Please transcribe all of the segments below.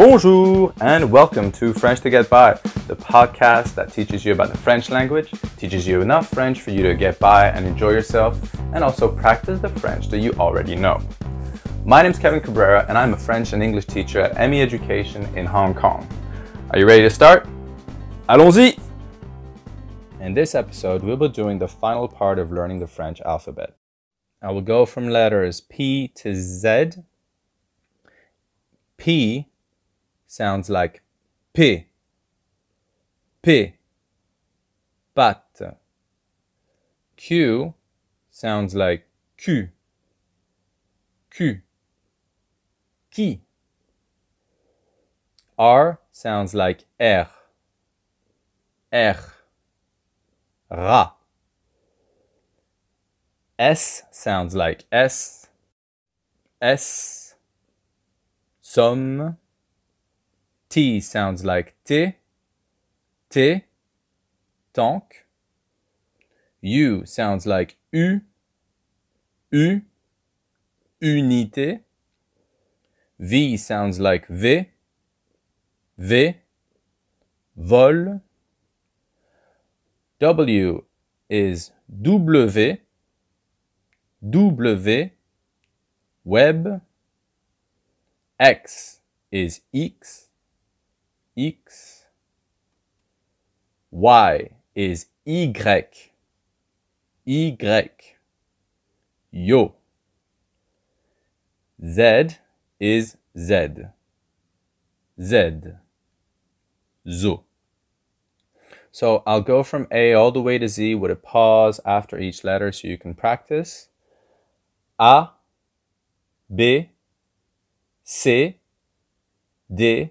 Bonjour and welcome to French to Get By, the podcast that teaches you about the French language, teaches you enough French for you to get by and enjoy yourself, and also practice the French that you already know. My name is Kevin Cabrera and I'm a French and English teacher at ME Education in Hong Kong. Are you ready to start? Allons-y! In this episode, we'll be doing the final part of learning the French alphabet. I will go from letters P to Z. P sounds like P. P. Patte. Q sounds like Q. Q. Qui. R sounds like R. R. Ra. S sounds like S. S. Somme. T sounds like T. T. Tank. U sounds like U. U. Unité. V sounds like V. V. Vol. W is W. W. Web. X is X. X. Y is Y. Y. Yo. Z is Z. Z. Zo. So I'll go from A all the way to Z with a pause after each letter so you can practice. A, B, C, D,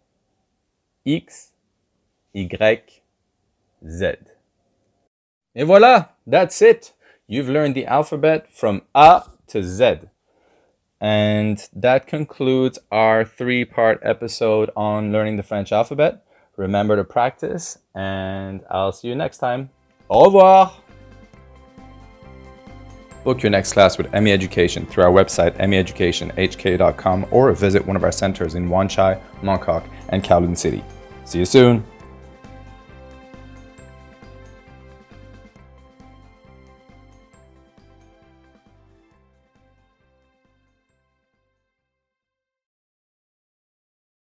X, Y, Z. Et voilà, that's it. You've learned the alphabet from A to Z. And that concludes our three part episode on learning the French alphabet. Remember to practice, and I'll see you next time. Au revoir! Book your next class with ME Education through our website, meeducationhk.com, or visit one of our centers in Wan Chai, Mongkok, and Kowloon City. See you soon!